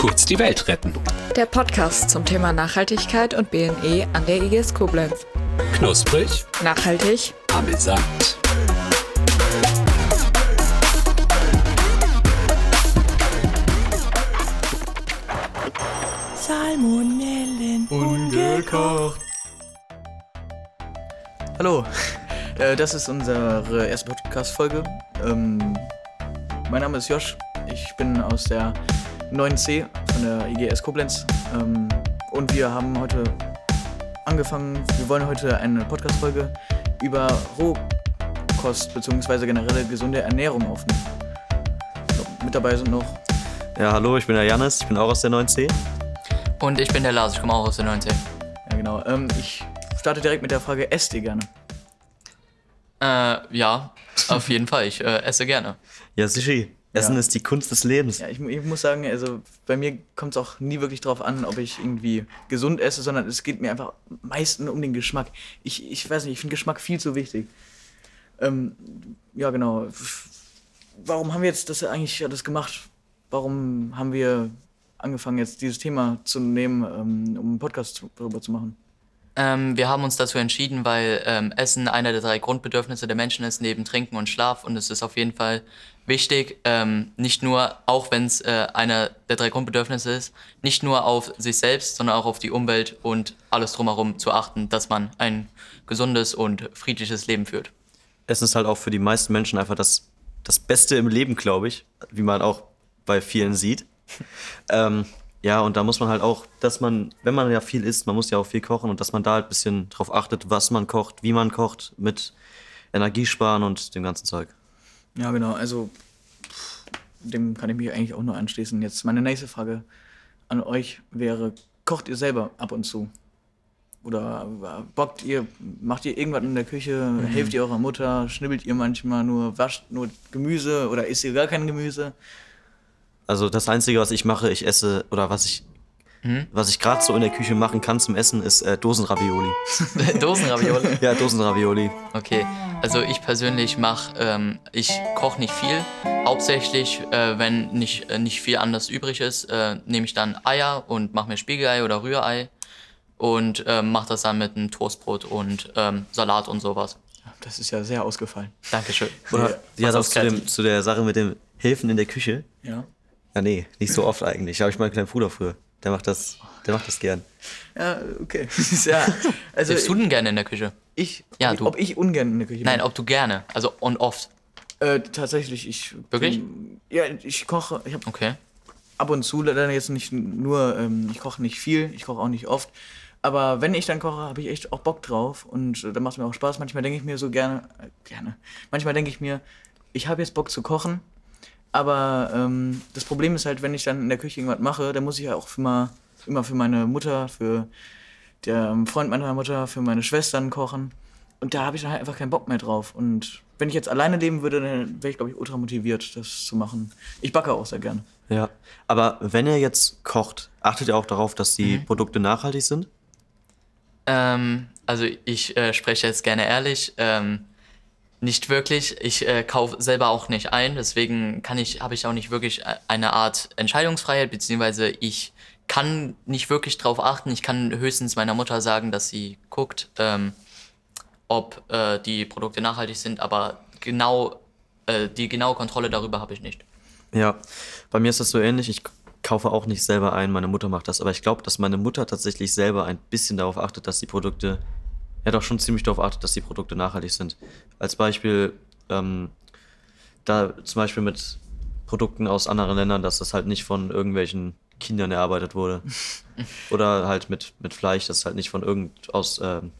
Kurz die Welt retten. Der Podcast zum Thema Nachhaltigkeit und BNE an der IGS Koblenz. Knusprig, Nachhaltig, amüsant. Salmonellen Ungekocht. Hallo, äh, das ist unsere erste Podcast-Folge. Ähm, mein Name ist Josh. Ich bin aus der 9C von der IGS Koblenz. Ähm, und wir haben heute angefangen, wir wollen heute eine Podcast-Folge über Rohkost bzw. generelle gesunde Ernährung aufnehmen. So, mit dabei sind noch Ja, hallo, ich bin der Janis, ich bin auch aus der 9C. Und ich bin der Lars, ich komme auch aus der 19. Ja, genau. Ähm, ich starte direkt mit der Frage, esst ihr gerne? Äh, ja, auf jeden Fall. Ich äh, esse gerne. Ja, sicher. Essen Ja. ist die Kunst des Lebens. Ja, ich, ich muss sagen, also bei mir kommt es auch nie wirklich drauf an, ob ich irgendwie gesund esse, sondern es geht mir einfach meistens um den Geschmack. Ich, ich weiß nicht, ich finde Geschmack viel zu wichtig. Ähm, ja, genau. Warum haben wir jetzt das eigentlich alles gemacht? Warum haben wir angefangen, jetzt dieses Thema zu nehmen, ähm, um einen Podcast darüber zu machen? Ähm, wir haben uns dazu entschieden, weil ähm, Essen einer der drei Grundbedürfnisse der Menschen ist, neben Trinken und Schlaf. Und es ist auf jeden Fall wichtig, ähm, nicht nur, auch wenn es äh, einer der drei Grundbedürfnisse ist, nicht nur auf sich selbst, sondern auch auf die Umwelt und alles drumherum zu achten, dass man ein gesundes und friedliches Leben führt. Essen ist halt auch für die meisten Menschen einfach das, das Beste im Leben, glaube ich, wie man auch bei vielen sieht. ähm, ja, und da muss man halt auch, dass man, wenn man ja viel isst, man muss ja auch viel kochen und dass man da halt ein bisschen drauf achtet, was man kocht, wie man kocht, mit Energiesparen und dem ganzen Zeug. Ja, genau. Also pff, dem kann ich mich eigentlich auch nur anschließen. Jetzt meine nächste Frage an euch wäre: Kocht ihr selber ab und zu? Oder äh, bockt ihr, macht ihr irgendwas in der Küche? Helft ihr eurer Mutter? Schnibbelt ihr manchmal nur, wascht nur Gemüse oder isst ihr gar kein Gemüse? Also das Einzige, was ich mache, ich esse, oder was ich, was ich gerade so in der Küche machen kann zum Essen, ist äh, Dosenravioli. Dosenravioli. Ja, Dosenravioli. Okay, also ich persönlich mache, ähm, ich koche nicht viel. Hauptsächlich, äh, wenn nicht, äh, nicht viel anders übrig ist, äh, nehme ich dann Eier und mache mir Spiegelei oder Rührei und ähm, mache das dann mit einem Toastbrot und ähm, Salat und sowas. Das ist ja sehr ausgefallen. Dankeschön. Oder, ja, das aus zu, dem, zu der Sache mit dem Helfen in der Küche. Ja. Ja, nee, nicht so oft eigentlich. Da habe ich meinen kleinen Bruder früher. Der macht das, der macht das gern. Ja, okay. ja, also Hilfst du denn gerne in der Küche? ich, Ja, ob, du. ob ich ungern in der Küche Nein, bin? ob du gerne, also und oft. Äh, tatsächlich, ich. Wirklich? Bin, ja, ich koche. Ich habe Okay. ab und zu leider jetzt nicht nur, ähm, ich koche nicht viel, ich koche auch nicht oft. Aber wenn ich dann koche, habe ich echt auch Bock drauf und äh, da macht es mir auch Spaß. Manchmal denke ich mir so gerne, äh, gerne. Manchmal denke ich mir, ich habe jetzt Bock zu kochen, aber ähm, das Problem ist halt, wenn ich dann in der Küche irgendwas mache, dann muss ich ja auch immer, immer für meine Mutter, für den Freund meiner Mutter, für meine Schwestern kochen. Und da habe ich dann halt einfach keinen Bock mehr drauf. Und wenn ich jetzt alleine leben würde, dann wäre ich, glaube ich, ultra motiviert, das zu machen. Ich backe auch sehr gerne. Ja. Aber wenn ihr jetzt kocht, achtet ihr auch darauf, dass die Mhm. Produkte nachhaltig sind? Ähm, also ich äh, spreche jetzt gerne ehrlich. Ähm, nicht wirklich. Ich äh, kaufe selber auch nicht ein, deswegen kann ich, habe ich auch nicht wirklich äh, eine Art Entscheidungsfreiheit, beziehungsweise ich kann nicht wirklich drauf achten. Ich kann höchstens meiner Mutter sagen, dass sie guckt, ähm, ob äh, die Produkte nachhaltig sind, aber genau äh, die genaue Kontrolle darüber habe ich nicht. Ja. Bei mir ist das so ähnlich. Ich kaufe auch nicht selber ein, meine Mutter macht das. Aber ich glaube, dass meine Mutter tatsächlich selber ein bisschen darauf achtet, dass die Produkte, ja doch schon ziemlich darauf achtet, dass die Produkte nachhaltig sind. Als Beispiel, ähm, da zum Beispiel mit Produkten aus anderen Ländern, dass das halt nicht von irgendwelchen Kindern erarbeitet wurde. Oder halt mit, mit Fleisch, das halt nicht von irgend aus ähm,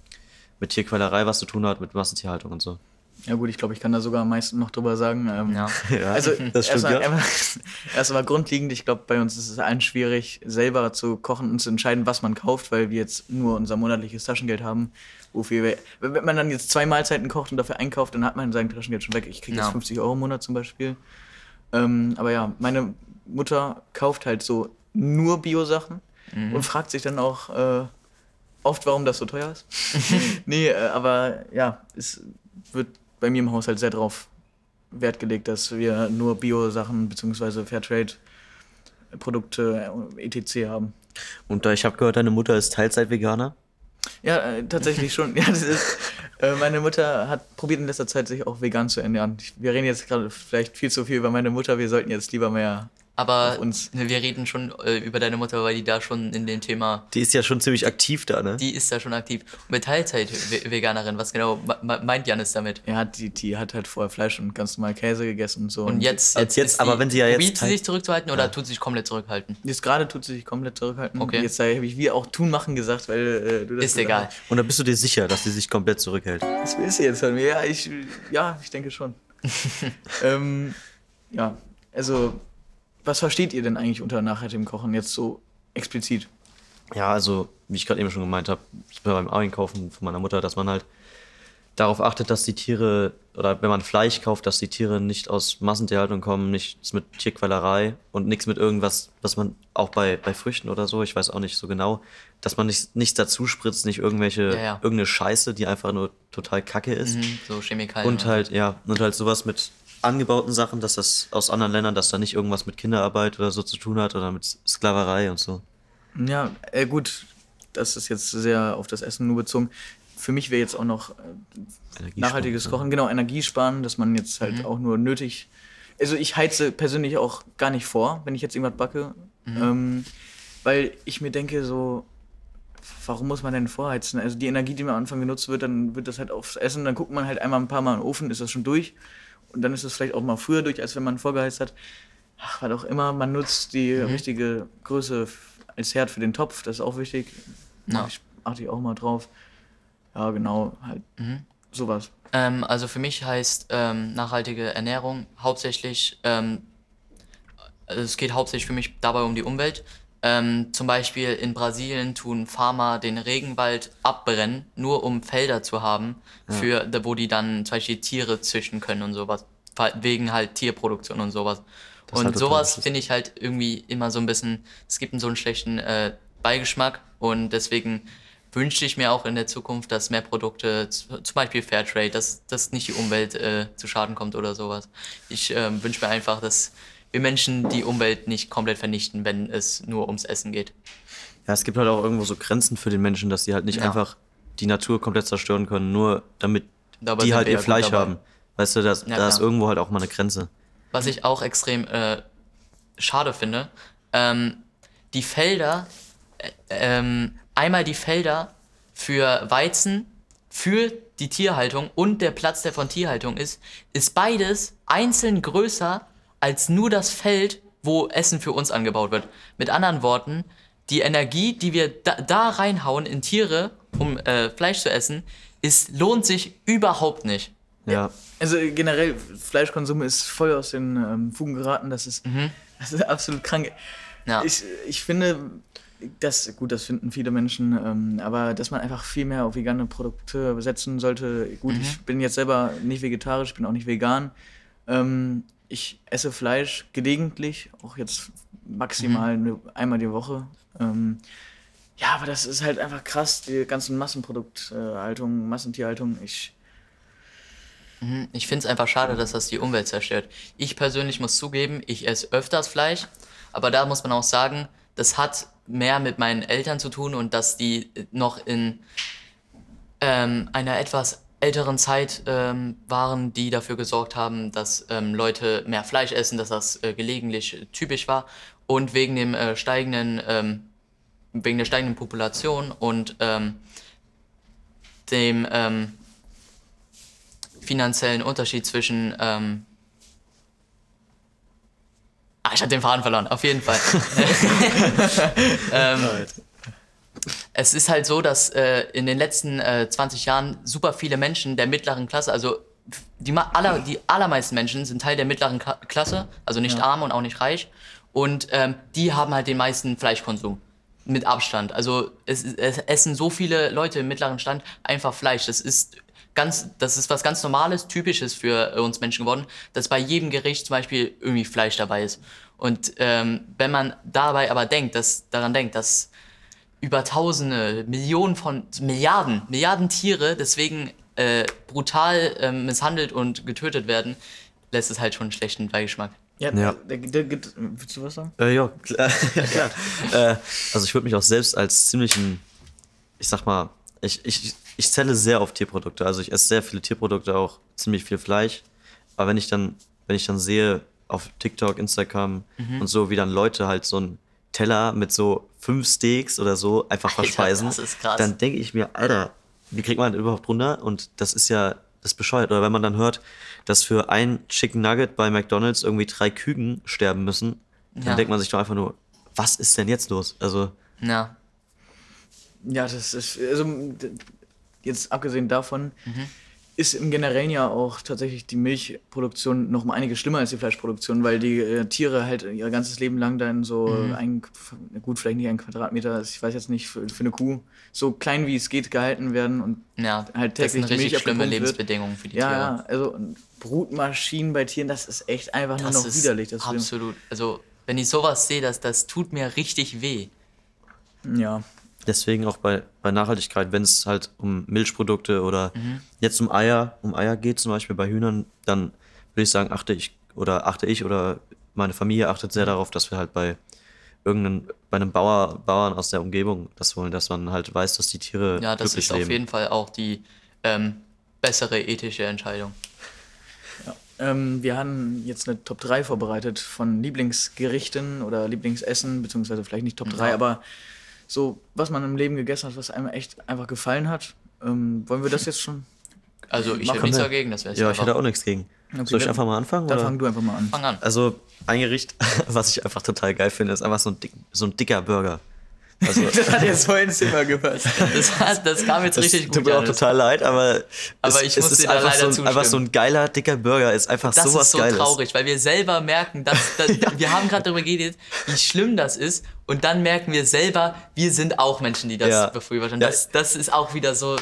mit Tierquälerei was zu tun hat, mit Massentierhaltung und so. Ja gut, ich glaube, ich kann da sogar am meisten noch drüber sagen. Ähm, Ja. Also das stimmt, erstmal, ja. erstmal grundlegend, ich glaube, bei uns ist es allen schwierig, selber zu kochen und zu entscheiden, was man kauft, weil wir jetzt nur unser monatliches Taschengeld haben. Wofür wir, wenn man dann jetzt zwei Mahlzeiten kocht und dafür einkauft, dann hat man sein Taschengeld schon weg. Ich kriege Ja. jetzt 50 Euro im Monat zum Beispiel. Ähm, aber ja, meine Mutter kauft halt so nur Bio-Sachen und fragt sich dann auch äh, oft, warum das so teuer ist. nee, äh, aber ja, es wird bei mir im Haushalt sehr drauf Wert gelegt, dass wir nur Bio-Sachen bzw. Fairtrade Produkte äh, etc. haben. Und äh, ich habe gehört, deine Mutter ist Teilzeit-Veganer. Ja, äh, tatsächlich schon. Ja, das ist, äh, meine Mutter hat probiert in letzter Zeit, sich auch vegan zu ernähren. Ich, wir reden jetzt gerade vielleicht viel zu viel über meine Mutter. Wir sollten jetzt lieber mehr Aber uns. wir reden schon äh, über deine Mutter, weil die da schon in dem Thema, Die ist ja schon ziemlich aktiv da, ne? die ist da schon aktiv. Und mit Teilzeit-Veganerin, was genau me- meint Janis damit? Ja, die, die hat halt vorher Fleisch und ganz normal Käse gegessen und so. Und jetzt, Als jetzt, ist aber die, wenn sie ja jetzt probiert sie sich zurückzuhalten oder tut sie sich komplett zurückhalten? Jetzt gerade tut sie sich komplett zurückhalten. Okay. Jetzt habe ich wie auch tun machen gesagt, weil äh, du das Ist gesagt egal. hast. Und da bist du dir sicher, dass sie sich komplett zurückhält. Was willst du jetzt von mir? Ja, ich, ja, ich denke schon. ähm, ja, also, was versteht ihr denn eigentlich unter nachhaltigem Kochen jetzt so explizit? Ja, also, wie ich gerade eben schon gemeint habe, beim Einkaufen von meiner Mutter, dass man halt darauf achtet, dass die Tiere, oder wenn man Fleisch kauft, dass die Tiere nicht aus Massentierhaltung kommen, nichts mit Tierquälerei und nichts mit irgendwas, was man auch bei, bei Früchten oder so, ich weiß auch nicht so genau, dass man nicht, nichts dazu spritzt, nicht irgendwelche, Ja, ja. irgendeine Scheiße, die einfach nur total kacke ist. Mhm, so Chemikalien. Und halt, ja, und halt sowas mit angebauten Sachen, dass das aus anderen Ländern, dass da nicht irgendwas mit Kinderarbeit oder so zu tun hat oder mit Sklaverei und so. Ja, äh, gut, das ist jetzt sehr auf das Essen nur bezogen. Für mich wäre jetzt auch noch äh, nachhaltiges ja. Kochen, genau, Energiesparen, dass man jetzt halt auch nur nötig. Also ich heize persönlich auch gar nicht vor, wenn ich jetzt irgendwas backe. Ähm, weil ich mir denke, so, warum muss man denn vorheizen? Also die Energie, die am Anfang genutzt wird, dann wird das halt aufs Essen, dann guckt man halt einmal ein paar Mal in den Ofen, ist das schon durch. Und dann ist es vielleicht auch mal früher durch, als wenn man vorgeheizt hat. Ach, was auch immer, man nutzt die richtige Größe als Herd für den Topf, das ist auch wichtig. Ja. Ich achte ich auch mal drauf. Ja, genau, halt sowas. Ähm, also für mich heißt ähm, nachhaltige Ernährung hauptsächlich, ähm, also es geht hauptsächlich für mich dabei um die Umwelt. Ähm, zum Beispiel in Brasilien tun Farmer den Regenwald abbrennen, nur um Felder zu haben, für, da- wo die dann zum Beispiel Tiere züchten können und sowas. Wegen halt Tierproduktion und sowas. Das und halt sowas finde ich halt irgendwie immer so ein bisschen, es gibt so einen schlechten äh, Beigeschmack und deswegen wünschte ich mir auch in der Zukunft, dass mehr Produkte, zum Beispiel Fairtrade, dass, dass nicht die Umwelt äh, zu Schaden kommt oder sowas. Ich ähm, wünsche mir einfach, dass wir Menschen die Umwelt nicht komplett vernichten, wenn es nur ums Essen geht. Ja, es gibt halt auch irgendwo so Grenzen für den Menschen, dass sie halt nicht Ja. einfach die Natur komplett zerstören können, nur damit Dabei die halt ihr Fleisch dabei. haben. Weißt du, das, Ja, da ist klar. irgendwo halt auch mal eine Grenze. Was ich auch extrem äh, schade finde, ähm, die Felder, äh, ähm, einmal die Felder für Weizen, für die Tierhaltung und der Platz, der von Tierhaltung ist, ist beides einzeln größer als nur das Feld, wo Essen für uns angebaut wird. Mit anderen Worten, die Energie, die wir da, da reinhauen in Tiere, um äh, Fleisch zu essen, ist, lohnt sich überhaupt nicht. Ja. Also generell, Fleischkonsum ist voll aus den ähm, Fugen geraten. Das ist, das ist absolut krank. Ja. Ich, ich finde, das, gut, das finden viele Menschen, ähm, aber dass man einfach viel mehr auf vegane Produkte setzen sollte. Gut, ich bin jetzt selber nicht vegetarisch, bin auch nicht vegan. Ähm, ich esse Fleisch gelegentlich, auch jetzt maximal eine, einmal die Woche. Ähm, ja, aber das ist halt einfach krass, die ganzen Massenprodukthaltung, Massentierhaltung. Ich, Ich finde es einfach schade, dass das die Umwelt zerstört. Ich persönlich muss zugeben, ich esse öfters Fleisch, aber da muss man auch sagen, das hat mehr mit meinen Eltern zu tun und dass die noch in ähm, einer etwas älteren Zeit ähm, waren, die dafür gesorgt haben, dass ähm, Leute mehr Fleisch essen, dass das äh, gelegentlich typisch war und wegen dem äh, steigenden, ähm, wegen der steigenden Population und ähm, dem ähm, finanziellen Unterschied zwischen. Ähm ah, ich hatte den Faden verloren, auf jeden Fall. ähm, es ist halt so, dass äh, in den letzten äh, 20 Jahren super viele Menschen der mittleren Klasse, also die, aller, die allermeisten Menschen sind Teil der mittleren Ka Klasse, also nicht arm und auch nicht reich. Und ähm, die haben halt den meisten Fleischkonsum. Mit Abstand. Also es, es essen so viele Leute im mittleren Stand einfach Fleisch. Das ist ganz, das ist was ganz Normales, Typisches für äh, uns Menschen geworden, dass bei jedem Gericht zum Beispiel irgendwie Fleisch dabei ist. Und ähm, wenn man dabei aber denkt, dass daran denkt, dass über Tausende, Millionen von Milliarden, Milliarden Tiere deswegen äh, brutal ähm, misshandelt und getötet werden, lässt es halt schon einen schlechten Beigeschmack. Ja, Ja. Der, der, der, willst du was sagen? Äh, ja, klar. ja, klar. äh, also ich würde mich auch selbst als ziemlichen, ich sag mal, ich, ich, ich zähle sehr auf Tierprodukte. Also ich esse sehr viele Tierprodukte, auch ziemlich viel Fleisch. Aber wenn ich dann, wenn ich dann sehe auf TikTok, Instagram und so, wie dann Leute halt so einen Teller mit so fünf Steaks oder so einfach Alter, verspeisen, das ist krass. dann denke ich mir, Alter, wie kriegt man das überhaupt runter? Und das ist ja das ist bescheuert. Oder wenn man dann hört, dass für ein Chicken Nugget bei McDonalds irgendwie drei Küken sterben müssen, dann Ja. denkt man sich doch einfach nur, was ist denn jetzt los? Also, Ja. Ja, das ist, also jetzt abgesehen davon, Mhm. Ist im Generellen ja auch tatsächlich die Milchproduktion noch mal einiges schlimmer als die Fleischproduktion, weil die äh, Tiere halt ihr ganzes Leben lang dann so Mhm. ein, gut, vielleicht nicht ein Quadratmeter, ich weiß jetzt nicht, für, für eine Kuh, so klein wie es geht gehalten werden und Ja, Halt das täglich sind die richtig Milch schlimme wird. Lebensbedingungen für die ja, Tiere. ja, also Brutmaschinen bei Tieren, das ist echt einfach nur noch widerlich. Das absolut. Also, wenn ich sowas sehe, das, das tut mir richtig weh. Ja, deswegen auch bei, bei Nachhaltigkeit, wenn es halt um Milchprodukte oder jetzt um Eier, um Eier geht zum Beispiel bei Hühnern, dann würde ich sagen, achte ich oder achte ich oder meine Familie achtet sehr darauf, dass wir halt bei irgendeinem, bei einem Bauer, Bauern aus der Umgebung das holen, dass man halt weiß, dass die Tiere Ja, das glücklich ist auf leben. jeden Fall auch die ähm, bessere ethische Entscheidung. Ähm, wir haben jetzt eine Top 3 vorbereitet von Lieblingsgerichten oder Lieblingsessen, beziehungsweise vielleicht nicht Top 3, Ja. aber so, was man im Leben gegessen hat, was einem echt einfach gefallen hat. Ähm, wollen wir das jetzt schon? Also, ich hätte nichts wir. dagegen, das wäre Ja, ich hätte auch nichts gegen. Okay, Soll ich einfach mal anfangen? Dann oder? fang du einfach mal an. Fang an. Also ein Gericht, was ich einfach total geil finde, ist einfach so ein, dick, so ein dicker Burger. Also, Das hat jetzt voll ins Zimmer gepasst. Das, hat- das kam jetzt das richtig gut. tut mir auch Janis. total leid, aber, Aber es, ich es ist einfach, leider so ein, einfach so ein geiler, dicker Burger, ist einfach Das sowas ist so Geiles. traurig, weil wir selber merken, dass, dass wir haben gerade darüber geredet, wie schlimm das ist und dann merken wir selber, wir sind auch Menschen, die das Ja. befürworten. Ja. Das, das ist auch wieder so,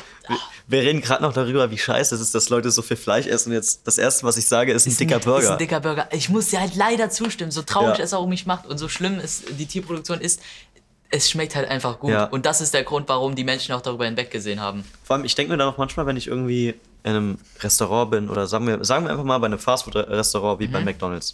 Wir reden gerade noch darüber, wie scheiße es ist, dass Leute so viel Fleisch essen. Jetzt das erste, was ich sage, ist ein ist dicker ein, Burger. Ist ein dicker Burger. Ich muss dir halt leider zustimmen, so traurig Ja. es auch um mich macht und so schlimm es die Tierproduktion ist, es schmeckt halt einfach gut. Ja. Und das ist der Grund, warum die Menschen auch darüber hinweggesehen haben. Vor allem, ich denke mir dann auch manchmal, wenn ich irgendwie in einem Restaurant bin oder sagen wir, sagen wir einfach mal bei einem Fastfood-Restaurant wie Mhm. bei McDonalds.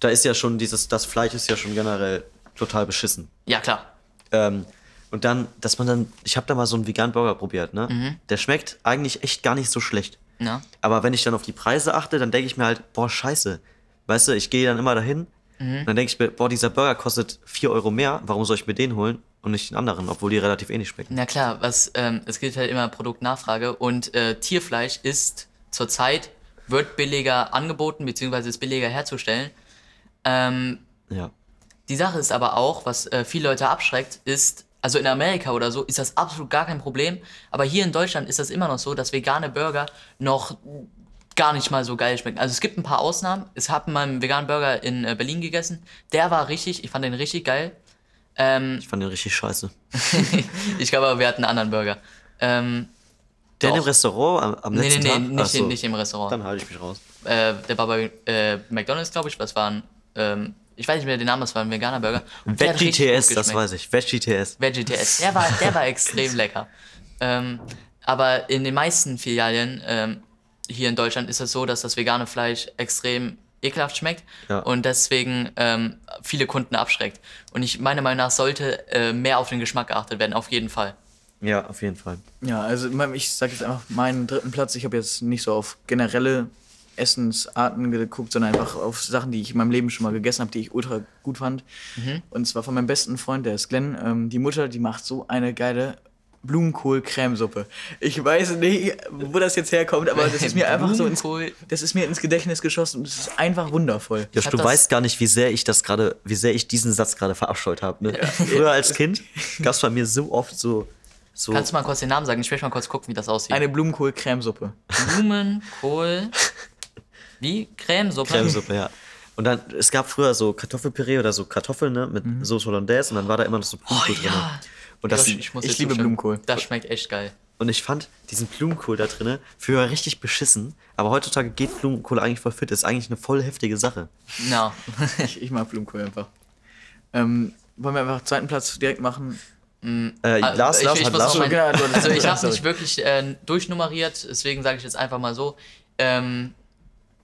Da ist ja schon dieses, das Fleisch ist ja schon generell total beschissen. Ja, klar. Ähm, und dann, dass man dann, ich habe da mal so einen veganen Burger probiert, ne? Mhm. Der schmeckt eigentlich echt gar nicht so schlecht. Ja. Aber wenn ich dann auf die Preise achte, dann denke ich mir halt, boah, scheiße. Weißt du, ich gehe dann immer dahin Mhm. dann denke ich mir, boah, dieser Burger kostet 4 Euro mehr, warum soll ich mir den holen und nicht den anderen, obwohl die relativ ähnlich schmecken. Na klar, was, ähm, es gibt halt immer Produktnachfrage und äh, Tierfleisch ist zurzeit, wird billiger angeboten, beziehungsweise ist billiger herzustellen. Ähm, Ja. die Sache ist aber auch, was äh, viele Leute abschreckt, ist, also in Amerika oder so, ist das absolut gar kein Problem. Aber hier in Deutschland ist das immer noch so, dass vegane Burger noch gar nicht mal so geil schmecken. Also es gibt ein paar Ausnahmen. Ich habe mal einen veganen Burger in äh, Berlin gegessen. Der war richtig, ich fand den richtig geil. Ähm, Ich fand den richtig scheiße. ich glaube aber, wir hatten einen anderen Burger. Ähm, Der im Restaurant am, am nee, nee, letzten nee, Tag? nicht, so. in, nicht im Restaurant. Dann halte ich mich raus. Äh, der war bei äh, McDonalds, glaube ich. Was war ein, ähm, ich weiß nicht mehr den Namen, das war ein veganer Burger. Veggie-TS, gut das weiß ich. Veggie-TS. Veggie TS. Der war, der war extrem lecker. Ähm, aber in den meisten Filialen ähm, hier in Deutschland ist es so, dass das vegane Fleisch extrem ekelhaft schmeckt Ja. und deswegen ähm, viele Kunden abschreckt. Und ich meiner Meinung nach sollte äh, mehr auf den Geschmack geachtet werden, auf jeden Fall. Ja, auf jeden Fall. Ja, also ich sage jetzt einfach meinen dritten Platz. Ich habe jetzt nicht so auf generelle Essensarten geguckt, sondern einfach auf Sachen, die ich in meinem Leben schon mal gegessen habe, die ich ultra gut fand. Und zwar von meinem besten Freund, der ist Glenn. Ähm, die Mutter, die macht so eine geile Blumenkohl-Cremesuppe. Ich weiß nicht, wo das jetzt herkommt, aber das ist mir einfach so ins, Blumenkohl. das ist mir ins Gedächtnis geschossen und es ist einfach wundervoll. Josh, du weißt gar nicht, wie sehr ich das gerade, wie sehr ich diesen Satz gerade verabscheut habe. Ne? Früher als Kind gab es bei mir so oft so, so Kannst du mal kurz den Namen sagen? Ich möchte mal kurz gucken, wie das aussieht. Eine Blumenkohl-Cremesuppe. Blumenkohl. Wie? Cremesuppe? Cremesuppe, ja. Und dann, es gab früher so Kartoffelpüree oder so Kartoffeln, ne, mit Soße Hollandaise und dann war da immer noch so Mhm. Oh Blumenkohl drin. ja. Und, das, ich dir liebe zustimmen. Blumenkohl. Das schmeckt echt geil. und ich fand diesen Blumenkohl da drin früher richtig beschissen, aber heutzutage geht Blumenkohl eigentlich voll fit. Ist eigentlich eine voll heftige Sache. Ja. Ich, ich mag Blumenkohl einfach. Ähm, wollen wir einfach zweiten Platz direkt machen? Äh, Ah, Lars, ich- Lars ich hat Lars mein- Also ich habe nicht wirklich äh, durchnummeriert, deswegen sage ich jetzt einfach mal so. Ähm,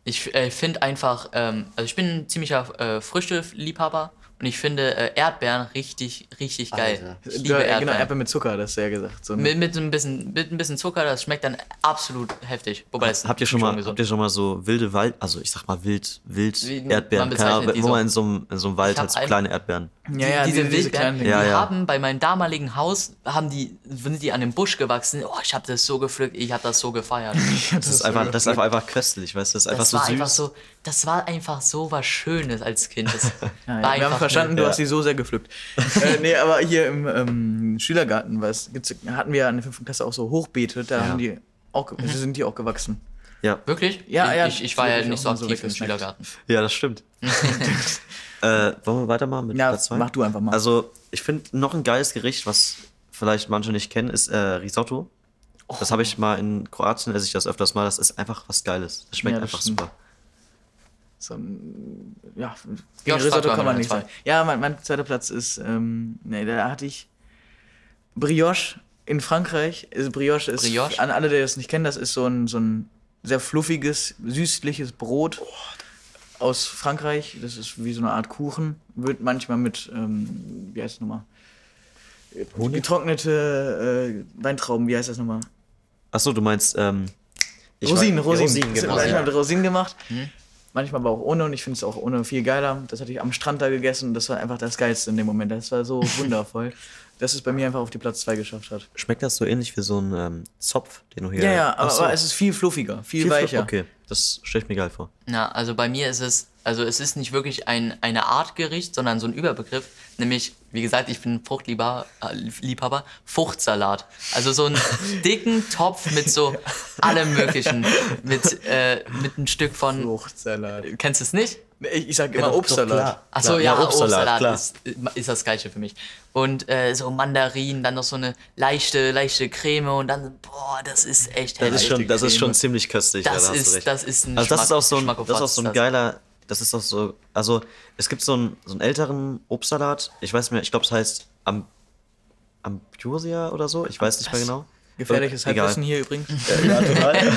Ich äh, finde einfach, ähm, also ich bin ein ziemlicher äh, Früchteliebhaber und ich finde äh, Erdbeeren richtig, richtig geil. Ich liebe ja, Erdbeeren. genau, Erdbeeren mit Zucker, das ist ja gesagt. So, ne? mit, mit, ein bisschen, mit ein bisschen Zucker, das schmeckt dann absolut heftig. Wobei das Habt ihr schon mal, gesund. habt ihr schon mal so wilde Wald, also ich sag mal wild, wild Wie- Erdbeeren, man keine wo so. man in so einem, in so einem Wald halt so ein- kleine Erdbeeren. ja, ja, diese diese, diese Wildbeeren, die Ja, ja. haben bei meinem damaligen Haus, haben die, sind die an dem Busch gewachsen. Oh, ich habe das so gepflückt, ich habe das so gefeiert. Das ist einfach, das ist einfach, einfach köstlich, weißt du, das ist einfach Das so war süß. einfach so, das war einfach so was Schönes als Kind. Das Ja, war ja, wir haben einfach verstanden, du Ja. hast sie so sehr gepflückt. äh, nee, aber hier im ähm, Schülergarten was, hatten wir in der fünften Klasse auch so Hochbeete, da Ja. haben die auch, Mhm. also sind die auch gewachsen. ja, Wirklich? Ja, ich, ja, Ich, ich war ja nicht so auch so aktiv im. Schülergarten. ja, das stimmt. äh, wollen wir weitermachen mit Ja, Platz zwei? mach du einfach mal. Also, ich finde noch ein geiles Gericht, was vielleicht manche nicht kennen, ist äh, Risotto. Das habe ich mal in Kroatien, esse ich das öfters mal. Das ist einfach was Geiles. Das schmeckt Ja, das einfach stimmt. super. So ein, ja, Ja, Risotto Startwagen kann man nicht sagen. Ja, mein, mein zweiter Platz ist, ähm, nee, da hatte ich Brioche in Frankreich. Also Brioche ist, Brioche? an alle, die das nicht kennen, das ist so ein, so ein sehr fluffiges, süßliches Brot aus Frankreich. Das ist wie so eine Art Kuchen. Wird manchmal mit, ähm, wie heißt es nochmal? Getrocknete äh, Weintrauben, wie heißt das nochmal? Achso, du meinst, ähm, ich Rosinen, Rosinen. Rosinen, genau. Rosinen gemacht. Mhm. Manchmal aber auch ohne und ich finde es auch ohne viel geiler. Das hatte ich am Strand da gegessen und das war einfach das Geilste in dem Moment. Das war so wundervoll, dass es bei mir einfach auf die Platz 2 geschafft hat. Schmeckt das so ähnlich wie so ein ähm, Zopf, den du hier. Ja, ja, aber, so. aber es ist viel fluffiger, viel, Viel weicher. Okay, das stelle ich mir geil vor. Na, also bei mir ist es, also es ist nicht wirklich ein, eine Art Gericht, sondern so ein Überbegriff. Nämlich, wie gesagt, ich bin Fruchtliebhaber, äh, Fruchtsalat. Also so einen dicken Topf mit so allem Möglichen. Mit, äh, mit ein Stück von. Fruchtsalat. Kennst du es nicht? Ich, ich sag immer doch, Obstsalat. Achso, ja, ja, Obstsalat, Obstsalat. Ist, ist das Gleiche für mich. Und äh, so Mandarinen, dann noch so eine leichte, leichte Creme und dann, boah, das ist echt Das ist schon, das ist schon ziemlich köstlich. Das ja, da ist- das ist ein Also das ist auch so ein, das ist auch so ein geiler, das ist auch so, also es gibt so einen, so einen älteren Obstsalat, ich weiß nicht mehr, ich glaube es heißt Am, Ambrosia oder so, ich weiß nicht mehr genau. Gefährliches. Halbwissen hier übrigens. Ja, total.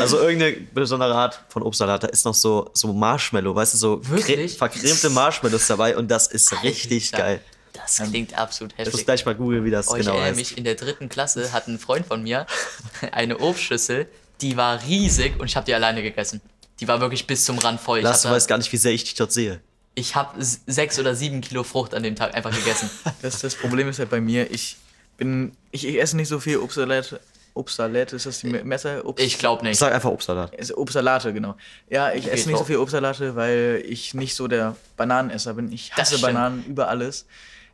also irgendeine besondere Art von Obstsalat. Da ist noch so, so Marshmallow, weißt du, so vercremte Marshmallows dabei und das ist richtig Alter, geil. Das klingt absolut Ich muss heftig. gleich mal googeln, wie das Oh, ich genau erinnere heißt. mich, in der dritten Klasse hat ein Freund von mir eine Obstschüssel, die war riesig und ich habe die alleine gegessen. Die war wirklich bis zum Rand voll. Ich Lars, du habe weißt gar nicht, wie sehr ich dich dort sehe. ich hab s- sechs oder sieben Kilo Frucht an dem Tag einfach gegessen. Das, das Problem ist halt bei mir, ich bin, ich, ich esse nicht so viel Obstsalat. Obstsalat, ist das die Messer? Obst Ich glaube nicht. Sag einfach Obstsalat. Obstsalate, genau. Ja, ich esse nicht so viel Obstsalate, weil ich nicht so der Bananenesser bin. Ich hasse. Bananen über alles.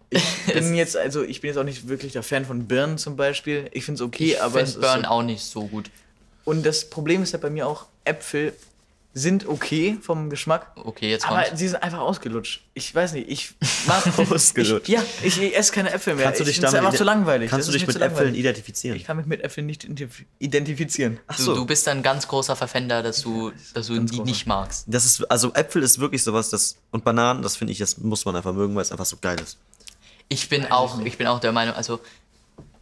Ich bin jetzt, also ich bin jetzt auch nicht wirklich der Fan von Birnen zum Beispiel. Ich finde es okay, ich aber es finde Burn so, auch nicht so gut. Und das Problem ist ja bei mir auch, Äpfel sind okay vom Geschmack, Okay, jetzt aber sie sind einfach ausgelutscht. Ich weiß nicht, ich mag Ausgelutscht. Ich, ja, ich, ich esse keine Äpfel mehr. Kannst du ich dich find's damit einfach zu langweilig. Kannst Das du dich mit Äpfeln identifizieren? Ich kann mich mit Äpfeln nicht identif- identifizieren. Ach Du, du bist ein ganz großer Verfender, dass du, dass du Ganz die großer. nicht magst. Das ist, also Äpfel ist wirklich sowas, das, und Bananen, das finde ich, das muss man einfach mögen, weil es einfach so geil ist. Ich bin auch, ich bin auch der Meinung, also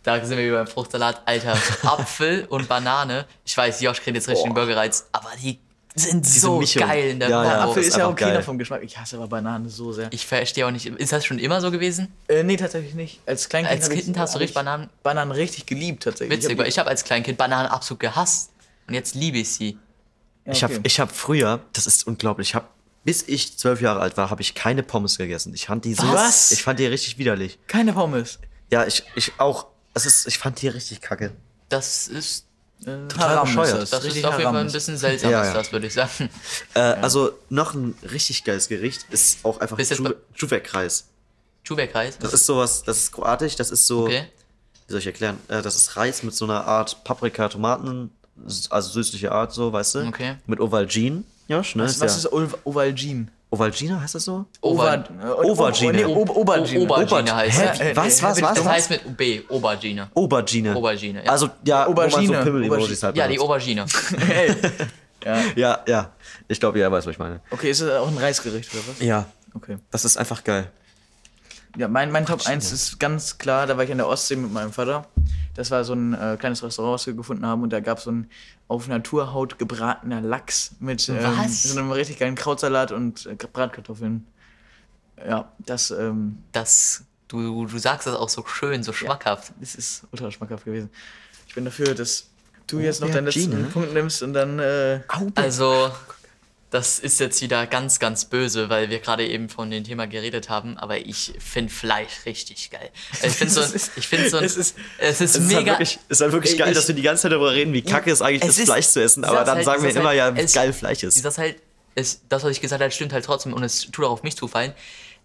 da sind wir wieder beim Fruchtsalat, Alter, Apfel und Banane. Ich weiß, Josh kriegt jetzt richtig den Burgerreiz, aber die sind so Mischung. geil in der Ja, ja. Apfel ist ja okay geil. vom Geschmack. Ich hasse aber Bananen so sehr. Ich verstehe auch nicht, ist das schon immer so gewesen? Äh, nee, tatsächlich nicht. Als Kleinkind Als hab Kind ich- hast du hab richtig ich Bananen- Bananen richtig geliebt, tatsächlich. Witzig, weil ich habe als Kleinkind Bananen absolut gehasst und jetzt liebe ich sie. Ja, Ich habe okay. ich hab früher, das ist unglaublich, ich habe, bis ich zwölf Jahre alt war, habe ich keine Pommes gegessen. Ich fand die so, Was? ich fand die richtig widerlich. Keine Pommes. Ja, ich, ich auch, es ist, ich fand die richtig kacke. Das ist, Äh, Total bescheuert. das ist Richtig auf jeden Fall Haram ein ist. bisschen seltsam, Ja, ist ja. das würde ich sagen. Äh, Also noch ein richtig geiles Gericht ist auch einfach Juwek-Reis. Chubek-Reis. Das ist sowas, das ist kroatisch, das ist so, Okay. wie soll ich erklären, äh, das ist Reis mit so einer Art Paprika, Tomaten, s- also süßliche Art so, weißt du? Okay. Mit Aubergine, Josh, ne? Was, was ja- ist Ov- Ovalgine? Aubergine heißt das so? Ober- äh, Aubergine. Nee, Ob- Aubergine. O- Aubergine Aubergine. heißt Hä? es. Äh, Was, äh, was, äh, was? Das heißt mit B, Aubergine. Aubergine. Aubergine, ja. Also, ja, wo man so. Pimmel-Emojis halt Ja, die. Aubergine. Hey. Ja, ja. Ich glaube, ihr weiß, was ich meine. Okay, ist das auch ein Reisgericht oder was? Ja. Okay. Das ist einfach geil. Ja, mein, mein Top 1 ist ganz klar, da war ich in der Ostsee mit meinem Vater. Das war so ein äh, kleines Restaurant, was wir gefunden haben und da gab es so ein auf Naturhaut gebratener Lachs mit ähm, so einem richtig geilen Krautsalat und äh, Bratkartoffeln. Ja, das, ähm, Das, du, du sagst das auch so schön, so schmackhaft. das ist ultra schmackhaft gewesen. Ich bin dafür, dass du jetzt noch deinen letzten Punkt nimmst und dann äh, Also, das ist jetzt wieder ganz, ganz böse, weil wir gerade eben von dem Thema geredet haben, aber ich finde Fleisch richtig geil. Ich finde so, ist- ich finde so, es ist- es ist Es ist, mega. halt wirklich, es ist halt wirklich geil, Ich- dass wir die ganze Zeit darüber reden, wie kacke es eigentlich Es ist, ist- Fleisch zu essen. Aber dann halt, sagen wir immer halt, ja, wie geil Fleisch ist. Das halt, ist, das, was ich gesagt habe, stimmt halt trotzdem und es tut auch auf mich zufallen.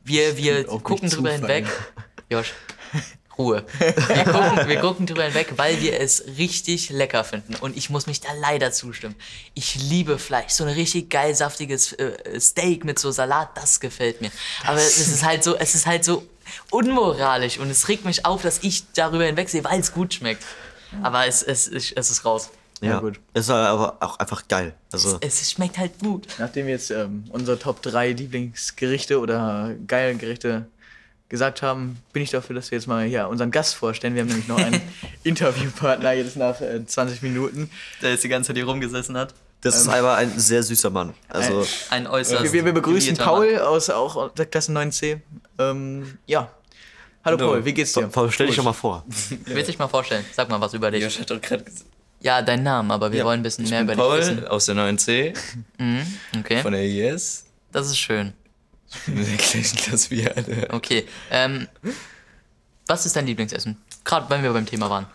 Wir, wir gucken drüber hinweg. Josh, Ruhe. Wir gucken, wir gucken drüber hinweg, weil wir es richtig lecker finden. Und ich muss mich da leider zustimmen. Ich liebe Fleisch. So ein richtig geil saftiges äh, Steak mit so Salat, das gefällt mir. Aber es ist halt so, es ist halt so unmoralisch und es regt mich auf, dass ich darüber hinwegsehe, weil es gut schmeckt. Aber es, es, es, es ist raus. Ja, Ja, gut. Es ist aber auch einfach geil. Also, Es schmeckt halt gut. Nachdem wir jetzt ähm, unsere Top 3 Lieblingsgerichte oder geile Gerichte gesagt haben, bin ich dafür, dass wir jetzt mal hier unseren Gast vorstellen. Wir haben nämlich noch einen Interviewpartner jetzt nach äh, 20 Minuten. Der jetzt die ganze Zeit hier rumgesessen hat. das ist aber ein sehr süßer Mann. Also, Ein äußerst. Wir, wir begrüßen geliebter Paul aus auch der Klasse 9c. Ähm, ja. Hallo Hallo. Paul, wie geht's dir? Paul, stell dich doch mal vor. Mann. Willst dich mal vorstellen? Sag mal was über dich. Josh hat doch gerade gesagt. Ja, dein Name, aber wir wollen ein bisschen ich mehr bin über dich Paul wissen. aus der 9C Mhm, okay, von der IS. das ist schön. Ich bin in der gleichen Klasse wie alle. Okay, ähm, was ist dein Lieblingsessen? Gerade wenn wir beim Thema waren.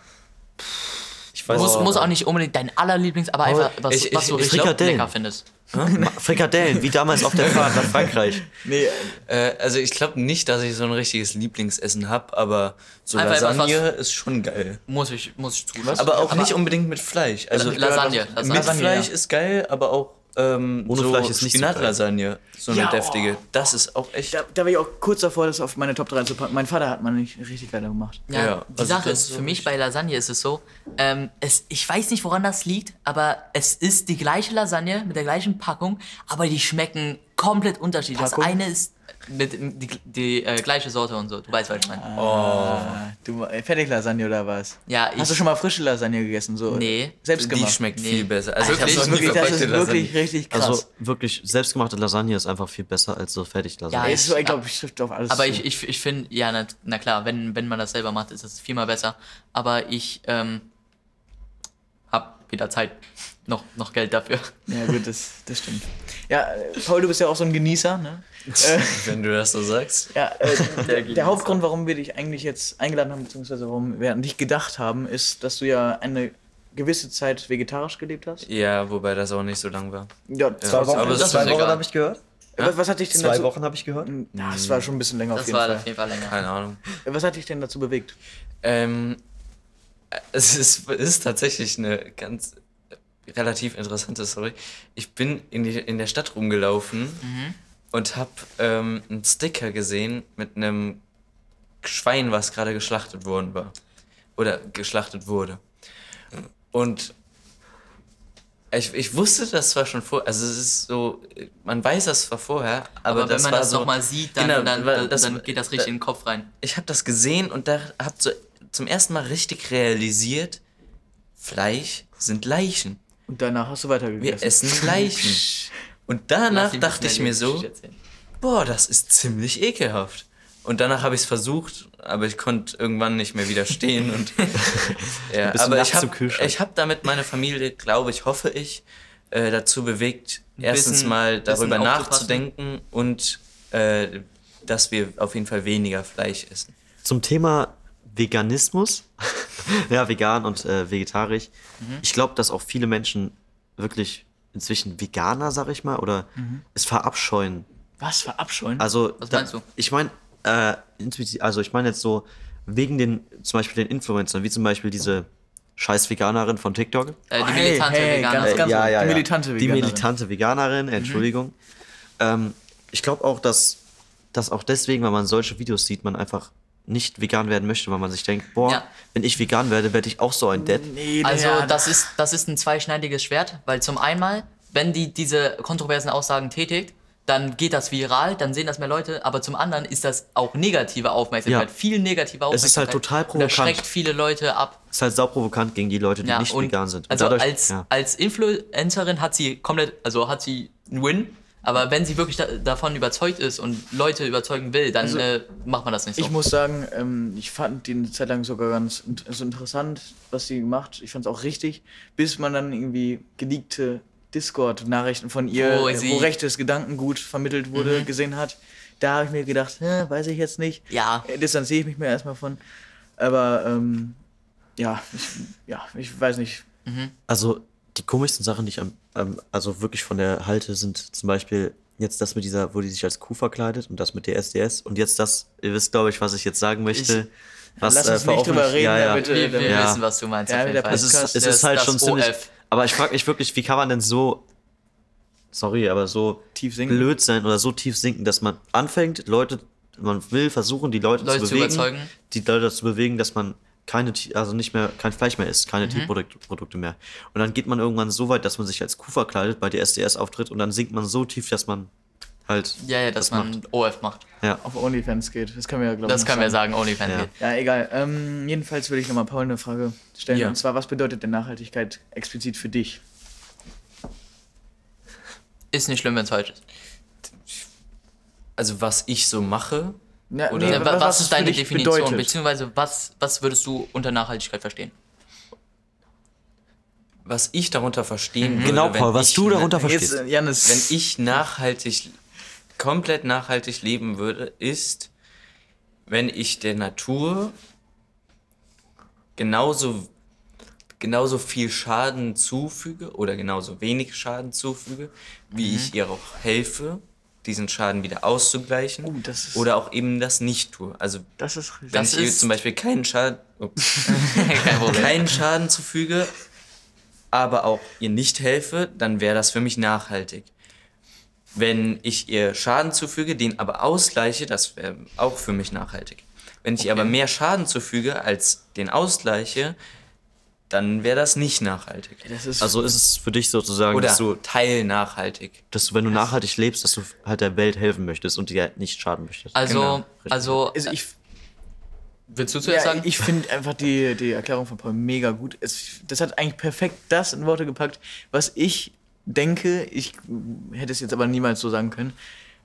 Ich weiß Muss, muss auch nicht unbedingt dein allerlieblings, aber einfach was, ich- was du ich- ich richtig lecker findest. Frikadellen, wie damals auf der Fahrt nach Frankreich. Nee, Äh, also ich glaube nicht, dass ich so ein richtiges Lieblingsessen habe, aber so Einfach Lasagne ist schon geil. Muss ich, muss ich zustimmen. Aber auch nicht unbedingt mit Fleisch. Also Lasagne. mit Lasagne. Fleisch ja. ist geil, aber auch ähm, Ohne so Fleisch ist nicht. Spinatlasagne, so eine Ja, deftige. oh. Das ist auch echt. da, da war ich auch kurz davor, das auf meine Top 3 zu packen. Mein Vater hat mal nicht richtig geil gemacht. Ja, Ja, die also Sache ist, für mich bei Lasagne ist es so, ähm, es, ich weiß nicht, woran das liegt, aber es ist die gleiche Lasagne mit der gleichen Packung, aber die schmecken komplett unterschiedlich. Packung? Das eine ist mit, die, die äh, gleiche Sorte und so, du weißt, was ich meine. Ah, du, äh, Fertiglasagne oder was? Ja, ich, Hast du schon mal frische Lasagne gegessen? So Nee. Selbst Die schmeckt Nee. viel besser. Also Wirklich? ich das habe wirklich, das ist verpackte wirklich Lasagne. richtig krass. Also wirklich, selbstgemachte Lasagne ist einfach viel besser als so Fertiglasagne. Ja, es ist, ich glaube, ich trifft auf alles aber zu. ich, ich, ich finde, ja, na, na klar, wenn, wenn man das selber macht, ist es viermal besser. Aber ich ähm, hab wieder Zeit, noch, noch Geld dafür. Ja, gut, das, das stimmt. Ja, Paul, du bist ja auch so ein Genießer, ne? Äh, Wenn du das so sagst. ja, äh, der, der Hauptgrund, warum wir dich eigentlich jetzt eingeladen haben, beziehungsweise warum wir an dich gedacht haben, ist, dass du ja eine gewisse Zeit vegetarisch gelebt hast. Ja, wobei das auch nicht so lang war. Ja, Zwei Wochen. Aber das zwei Wochen habe ich gehört. Was, was hat dich denn Zwei dazu... Wochen habe ich gehört. Ja, das war schon ein bisschen länger auf Das jeden war Fall. auf jeden Fall länger. Keine Ahnung. Was hat dich denn dazu bewegt? Ähm, es ist, ist tatsächlich eine ganz äh, relativ interessante Story. Ich bin in, die, in der Stadt rumgelaufen und habe ähm, einen Sticker gesehen mit einem Schwein, was gerade geschlachtet worden war. Oder geschlachtet wurde. Und ich, ich wusste das zwar schon vor, also es ist so, man weiß das zwar vorher, aber, Aber, wenn man war das so, nochmal sieht, dann, Genau, dann, dann, das- dann geht das richtig in den Kopf rein. ich habe das gesehen und da habe so zum ersten Mal richtig realisiert, Fleisch sind Leichen. Und danach hast du weitergegessen. Wir essen Leichen. Und danach dachte ich mir so, boah, das ist ziemlich ekelhaft. Und danach habe ich es versucht, aber ich konnte irgendwann nicht mehr widerstehen. Und, ja, aber ich habe hab damit meine Familie, glaube ich, hoffe ich, äh, dazu bewegt, erstens bisschen- mal darüber nachzudenken und äh, dass wir auf jeden Fall weniger Fleisch essen. Zum Thema Veganismus, ja, vegan und äh, vegetarisch. Mhm. Ich glaube, dass auch viele Menschen wirklich inzwischen Veganer, sag ich mal, oder es verabscheuen. Was, verabscheuen? Also, Was da- meinst du? Ich meine, äh, also ich meine jetzt so wegen den, zum Beispiel den Influencern, wie zum Beispiel diese scheiß Veganerin von TikTok. Äh, die Oh, hey, militante hey, Veganer. ganz, ganz- ja, ja, die militante Die Veganerin. militante Veganerin, Entschuldigung. Ähm, ich glaube auch, dass, dass auch deswegen, wenn man solche Videos sieht, man einfach nicht vegan werden möchte, weil man sich denkt, boah, Ja. wenn ich vegan werde, werde ich auch so ein Dead. nee, Also das ist, das ist ein zweischneidiges Schwert, weil zum einen, wenn die diese kontroversen Aussagen tätigt, dann geht das viral, dann sehen das mehr Leute, aber zum anderen ist das auch negative Aufmerksamkeit, Ja. viel negative Aufmerksamkeit. Es ist halt total provokant. Das schreckt viele Leute ab. Ist halt sauprovokant gegen die Leute, die Ja, nicht vegan sind. Und Also dadurch- als, ja. als Influencerin hat sie komplett, also hat sie einen Win, aber wenn sie wirklich da, davon überzeugt ist und Leute überzeugen will, dann Also, äh, macht man das nicht so. Ich muss sagen, ähm, ich fand die eine Zeit lang sogar ganz also interessant, was sie macht. Ich fand es auch richtig, bis man dann irgendwie geleakte Discord-Nachrichten von ihr, Wo äh, sie- wo rechtes Gedankengut vermittelt wurde, gesehen hat. Da habe ich mir gedacht, hä, weiß ich jetzt nicht. Ja. Äh, Distanziere ich mich mir erstmal von. Aber ähm, ja, ich, ja, ich weiß nicht. Also die komischsten Sachen, die ich am, am, also wirklich von der halte, sind zum Beispiel jetzt das mit dieser, wo die sich als Kuh verkleidet und das mit der SDS und jetzt das, ihr wisst glaube ich, was ich jetzt sagen möchte. was, Lass uns nicht veröffentlicht- drüber reden, ja, ja. damit, wir wir äh, Ja. wissen, was du meinst Ja, auf mit jeden der Fall. Es ist, es ist halt schon ziemlich. OF. Aber ich frage mich wirklich, wie kann man denn so, sorry, aber so Tief sinken. blöd sein oder so tief sinken, dass man anfängt, Leute, man will versuchen, die Leute, Leute zu zu bewegen, überzeugen. die Leute dazu bewegen, dass man keine, also nicht mehr, kein Fleisch mehr isst, Mhm. keine Tierprodukte mehr. Und dann geht man irgendwann so weit, dass man sich als Kuh verkleidet, bei der SDS auftritt und dann sinkt man so tief, dass man halt. Ja, ja, dass das man OF macht. Ja. auf OnlyFans geht. Das können wir ja, glaube ich, Das können wir sagen, OnlyFans Ja. geht. Ja, egal. Ähm, jedenfalls würde ich nochmal Paul eine Frage stellen. Ja. Und zwar, was bedeutet denn Nachhaltigkeit explizit für dich? Ist nicht schlimm, wenn es falsch ist. Also was ich so mache, Ja, Oder- Ja, wa- was, es ist deine Definition? bedeutet? Beziehungsweise was, was würdest du unter Nachhaltigkeit verstehen? was ich darunter verstehen würde, Genau, wenn Paul, was ich du ne- darunter Jetzt, verstehst. Janis, wenn ich nachhaltig, komplett nachhaltig leben würde, ist, wenn ich der Natur genauso, genauso viel Schaden zufüge oder genauso wenig Schaden zufüge, wie Mhm. ich ihr auch helfe, diesen Schaden wieder auszugleichen Oh, ist- oder auch eben das nicht tue. Also das ist wenn Das ich ihr ist- zum Beispiel keinen Schaden, oh, keinen Schaden zufüge, aber auch ihr nicht helfe, dann wäre das für mich nachhaltig. Wenn ich ihr Schaden zufüge, den aber ausgleiche, das wäre auch für mich nachhaltig. Wenn ich ihr aber mehr Schaden zufüge als den ausgleiche, dann wäre das nicht nachhaltig. das ist Also ist es für dich sozusagen, Oder dass du, teilnachhaltig. dass du, wenn du nachhaltig lebst, dass du halt der Welt helfen möchtest und dir nicht schaden möchtest. Also, Genau, also, also ich, willst du zuerst ja, sagen? ich finde einfach die, die Erklärung von Paul mega gut. Es, das hat eigentlich perfekt das in Worte gepackt, was ich denke. Ich hätte es jetzt aber niemals so sagen können.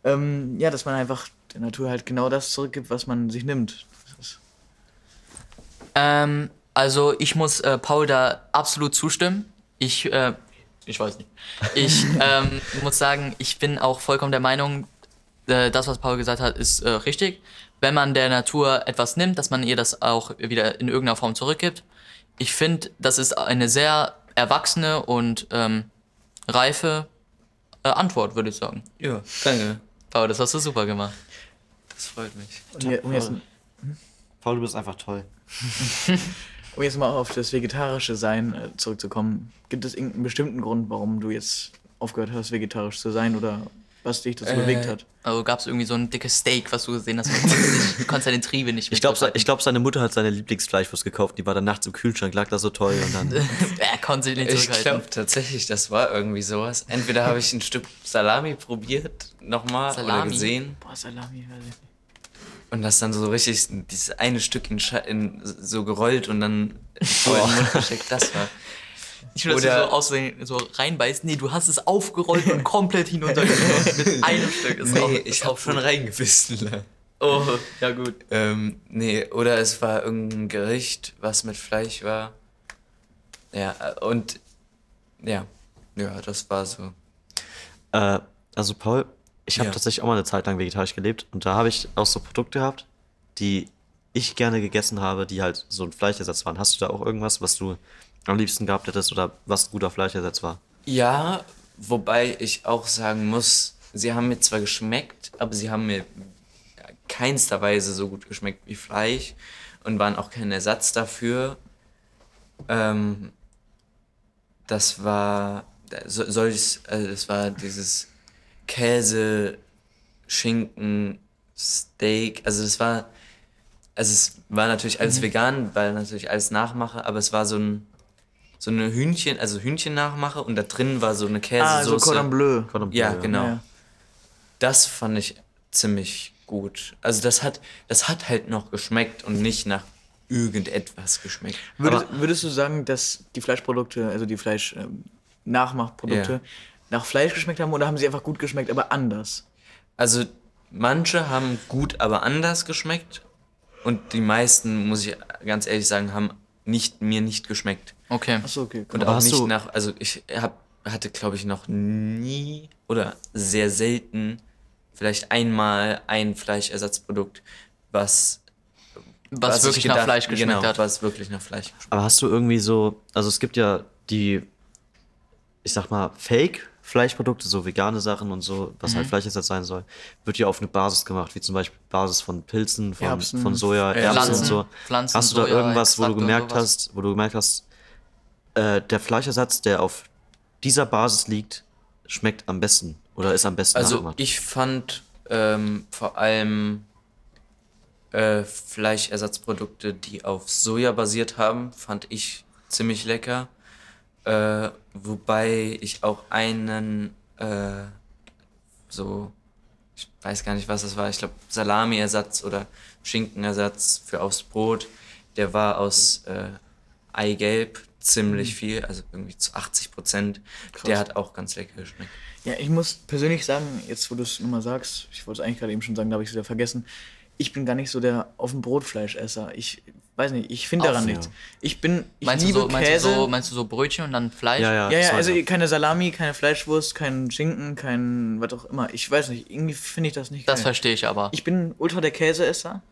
Ähm, ja, dass man einfach der Natur halt genau das zurückgibt, was man sich nimmt. Ähm, also ich muss äh, Paul da absolut zustimmen. Ich, äh, ich weiß nicht. Ich ähm, muss sagen, ich bin auch vollkommen der Meinung, äh, das, was Paul gesagt hat, ist äh, richtig. Wenn man der Natur etwas nimmt, dass man ihr das auch wieder in irgendeiner Form zurückgibt. Ich finde, das ist eine sehr erwachsene und ähm, reife äh, Antwort, würde ich sagen. Ja, danke. Paul, das hast du super gemacht. Das freut mich. und hier, um, jetzt, Paul, du bist einfach toll. um jetzt mal auf das vegetarische Sein äh, zurückzukommen, gibt es irgendeinen bestimmten Grund, warum du jetzt aufgehört hast, vegetarisch zu sein oder was dich dazu Äh, bewegt hat? Also gab es irgendwie so ein dickes Steak, was du gesehen hast. Du konntest, deine Triebe nicht Ich glaube, ich glaub, seine Mutter hat seine Lieblingsfleischwurst gekauft. Die war dann nachts im Kühlschrank, lag da so toll und dann. er konnte sich nicht Ich zurückhalten. glaube tatsächlich, das war irgendwie sowas. Entweder habe ich ein Stück Salami probiert, nochmal, oder Salami? gesehen. Boah, Salami, weiß ich nicht. Und das dann so richtig, dieses eine Stück in, Scha in so gerollt und dann so in den Mund gesteckt. Das war. Ich will, dass du so, aussehen, so reinbeißt. Nee, du hast es aufgerollt und komplett hinuntergenommen. Mit einem Stück. Ist auch, Nee, ist ich auch habe schon reingebissen. Oh, ja gut. ähm, nee, oder es war irgendein Gericht, was mit Fleisch war. Ja, äh, und ja, ja, das war so. Äh, also Paul, ich habe Ja. tatsächlich auch mal eine Zeit lang vegetarisch gelebt und da habe ich auch so Produkte gehabt, die ich gerne gegessen habe, die halt so ein Fleischersatz waren. Hast du da auch irgendwas, was du am liebsten gehabt hättest oder was ein guter Fleischersatz war? Ja, wobei ich auch sagen muss, sie haben mir zwar geschmeckt, aber sie haben mir keinster Weise so gut geschmeckt wie Fleisch und waren auch kein Ersatz dafür. Ähm, das war so, solches, also das war dieses Käse, Schinken, Steak, also das war, also es war natürlich alles vegan, weil natürlich alles Nachmache, aber es war so ein so eine Hühnchen, also Hühnchen nachmache und da drin war so eine Ah, so Käsesoße. Cordon Bleu. Cordon Ja, Bleu, genau. Ja. das fand ich ziemlich gut. Also das hat, das hat halt noch geschmeckt und nicht nach irgendetwas geschmeckt. Würdest, würdest du sagen, dass die Fleischprodukte, also die Fleisch-Nachmachprodukte, Ja. Nach Fleisch geschmeckt haben oder haben sie einfach gut geschmeckt, aber anders? Also manche haben gut, aber anders geschmeckt und die meisten, muss ich ganz ehrlich sagen, haben nicht, mir nicht geschmeckt. Okay. Achso, okay. Und Aber auch nicht du- nach, also ich hab, hatte, glaube ich, noch nie oder sehr selten vielleicht einmal ein Fleischersatzprodukt, was, Was, ich wirklich nach gedacht- Fleisch geschmeckt genau, hat. was wirklich nach Fleisch geschmeckt Aber hast du irgendwie so, also es gibt ja die, ich sag mal, Fake-Fleischprodukte, so vegane Sachen und so, was Mhm. halt Fleischersatz sein soll, wird ja auf eine Basis gemacht, wie zum Beispiel Basis von Pilzen, von, Erbsen, von Soja, Erbsen Pflanzen, und so. Pflanzen, hast du da Soja, irgendwas, wo du gemerkt sowas? hast, wo du gemerkt hast, äh, der Fleischersatz, der auf dieser Basis liegt, schmeckt am besten oder ist am besten Also nachgemacht? ich fand ähm, vor allem äh, Fleischersatzprodukte, die auf Soja basiert haben, fand ich ziemlich lecker. Äh, wobei ich auch einen äh, so, ich weiß gar nicht, was das war, ich glaube Salami-Ersatz oder Schinkenersatz für aufs Brot, der war aus äh, Eigelb ziemlich viel, also irgendwie zu 80 Prozent. Der hat auch ganz lecker geschmeckt. Ja, ich muss persönlich sagen, jetzt wo du es nochmal sagst, ich wollte es eigentlich gerade eben schon sagen, da habe ich es wieder vergessen. Ich bin gar nicht so der auf dem Brotfleischesser. Ich weiß nicht, ich finde Auf- daran ja. nichts. Ich bin, ich meinst, du liebe so, meinst, du so, meinst du so Brötchen und dann Fleisch? ja, ja, ja, ja, also keine Salami, keine Fleischwurst, kein Schinken, kein was auch immer. Ich weiß nicht, irgendwie finde ich das nicht Das geil. verstehe ich aber. Ich bin ultra der Käseesser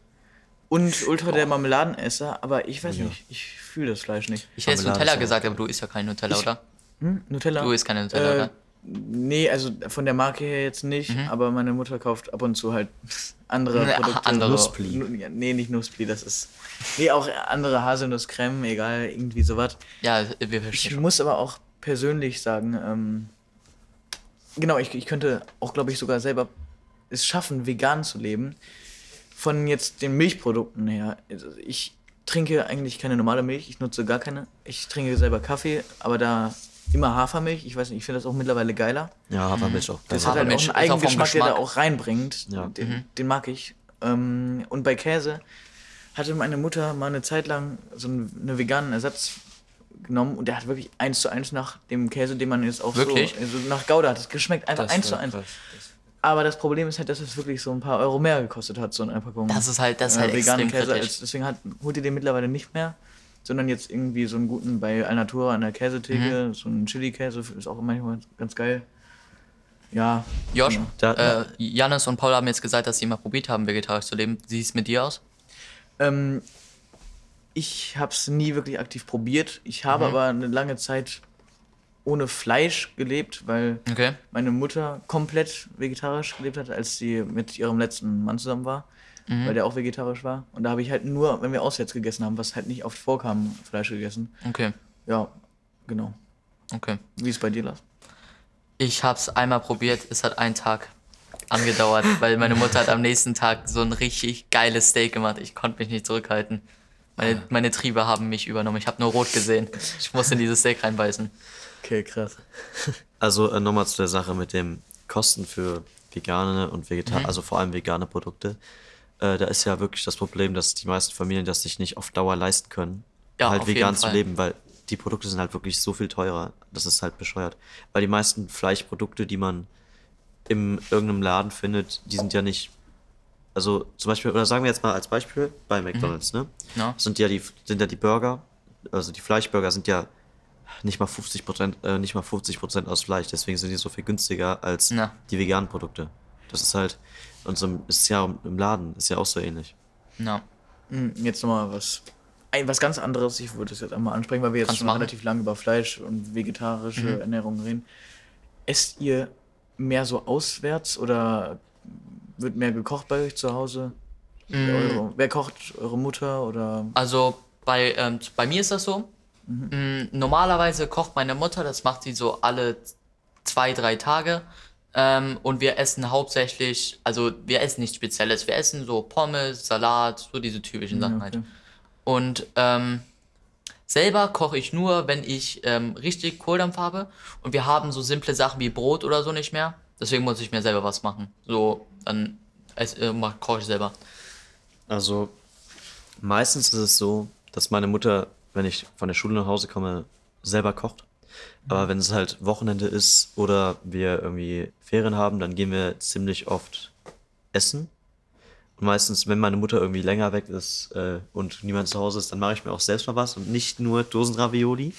und ultra der Marmeladenesser, aber ich weiß nicht, ich fühle das Fleisch nicht. Ich hätte Nutella gesagt, aber du isst ja kein Nutella, Ich- oder? Hm? Nutella? Du isst keine Nutella, Äh, oder? Nee, also von der Marke her jetzt nicht, Mhm. aber meine Mutter kauft ab und zu halt andere Ne, Produkte. andere. Nusspli. Nee, nicht Nusspli, das ist. Nee, auch andere Haselnusscreme, egal, irgendwie sowas. Ja, wir Ich verstehen schon. muss aber auch persönlich sagen, ähm, genau, ich, ich könnte auch, glaube ich, sogar selber es schaffen, vegan zu leben. Von jetzt den Milchprodukten her. Also ich trinke eigentlich keine normale Milch, ich nutze gar keine. Ich trinke selber Kaffee, aber da immer Hafermilch. Ich weiß nicht, ich finde das auch mittlerweile geiler. ja, Hafermilch auch. Das geil. hat halt auch einen vom Eigengeschmack, der da Geschmack. auch reinbringt. Ja. Den, den mag ich. Ähm, und bei Käse hatte meine Mutter mal eine Zeit lang so einen, einen veganen Ersatz genommen und der hat wirklich eins zu eins nach dem Käse, den man jetzt auch Wirklich? so, also nach Gouda hat es geschmeckt, einfach Das eins zu eins. krass. Das- Aber das Problem ist halt, dass es wirklich so ein paar Euro mehr gekostet hat, so eine Packung. Das ist halt, das ist äh, halt veganen extrem Käse. kritisch. Deswegen hat, holt ihr den mittlerweile nicht mehr, sondern jetzt irgendwie so einen guten bei Alnatura an der Käsetheke, Mhm. so einen Chili-Käse ist auch manchmal ganz geil. Ja. Josh, genau. Da- äh, Janis und Paul haben jetzt gesagt, dass sie mal probiert haben, vegetarisch zu leben. Wie sieht es mit dir aus? Ähm, ich habe es nie wirklich aktiv probiert. Ich habe Mhm. aber eine lange Zeit ohne Fleisch gelebt, weil Okay. meine Mutter komplett vegetarisch gelebt hat, als sie mit ihrem letzten Mann zusammen war, Mhm. weil der auch vegetarisch war. Und da habe ich halt nur, wenn wir auswärts gegessen haben, was halt nicht oft vorkam, Fleisch gegessen. Okay. Ja, genau. Okay. Wie ist bei dir, Lars? Ich hab's einmal probiert, es hat einen Tag angedauert, weil meine Mutter hat am nächsten Tag so ein richtig geiles Steak gemacht. Ich konnte mich nicht zurückhalten. Meine, meine Triebe haben mich übernommen. Ich habe nur rot gesehen. Ich musste in dieses Steak reinbeißen. Okay, krass. Also äh, nochmal zu der Sache mit dem Kosten für vegane und Vegetar, also vor allem vegane Produkte. Äh, da ist ja wirklich das Problem, dass die meisten Familien das sich nicht auf Dauer leisten können, Ja, halt vegan zu leben, weil die Produkte sind halt wirklich so viel teurer. Das ist halt bescheuert. Weil die meisten Fleischprodukte, die man in irgendeinem Laden findet, die sind ja nicht. Also zum Beispiel, oder sagen wir jetzt mal als Beispiel bei McDonalds, ne? Ja. Sind ja die, sind ja die Burger, also die Fleischburger sind ja nicht mal 50 Prozent, äh, nicht mal 50 Prozent aus Fleisch, deswegen sind die so viel günstiger als Na. die veganen Produkte. Das ist halt, und so im- ist ja im Laden, ist ja auch so ähnlich. Ja. Hm, Jetzt nochmal was. Ein, was ganz anderes, ich würde das jetzt einmal ansprechen, weil wir jetzt Kannst schon machen. relativ lange über Fleisch und vegetarische Mhm. Ernährung reden. Esst ihr mehr so auswärts oder wird mehr gekocht bei euch zu Hause? Mhm. Eure, wer kocht? Eure Mutter oder? Also bei, ähm, bei mir ist das so. Mm, Normalerweise kocht meine Mutter, das macht sie so alle zwei, drei Tage. Ähm, und wir essen hauptsächlich, also wir essen nichts Spezielles. Wir essen so Pommes, Salat, so diese typischen Sachen halt. okay. Und ähm, selber koche ich nur, wenn ich ähm, richtig Kohldampf habe. Und wir haben so simple Sachen wie Brot oder so nicht mehr. Deswegen muss ich mir selber was machen. So, dann äh, koche ich selber. Also meistens ist es so, dass meine Mutter, wenn ich von der Schule nach Hause komme, selber kocht. Aber wenn es halt Wochenende ist oder wir irgendwie Ferien haben, dann gehen wir ziemlich oft essen. Und meistens, wenn meine Mutter irgendwie länger weg ist äh, und niemand zu Hause ist, dann mache ich mir auch selbst mal was und nicht nur Dosenravioli.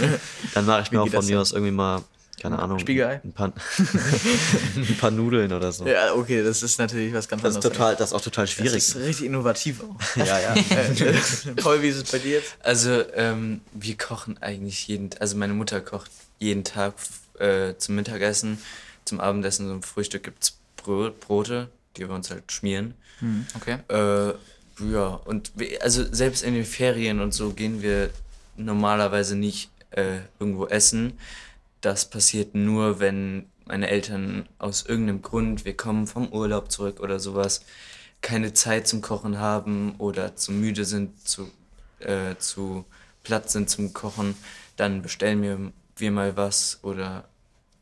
dann mache ich mir Wie auch von mir aus irgendwie mal, keine Ahnung, Spiegelei? ein paar, ein paar Nudeln oder so. Ja, okay, das ist natürlich was ganz Das ist anderes. total, das ist auch total Das schwierig. ist richtig innovativ auch. ja, ja. Äh, Paul, wie ist es bei dir jetzt? Also, ähm, wir kochen eigentlich jeden, also meine Mutter kocht jeden Tag äh, zum Mittagessen, zum Abendessen, zum Frühstück gibt's Brot, Brote, die wir uns halt schmieren. Okay. Äh, ja, und wir, also selbst in den Ferien und so gehen wir normalerweise nicht äh, irgendwo essen. Das passiert nur, wenn meine Eltern aus irgendeinem Grund, wir kommen vom Urlaub zurück oder sowas, keine Zeit zum Kochen haben oder zu müde sind, zu, äh, zu platt sind zum Kochen, dann bestellen wir, wir mal was oder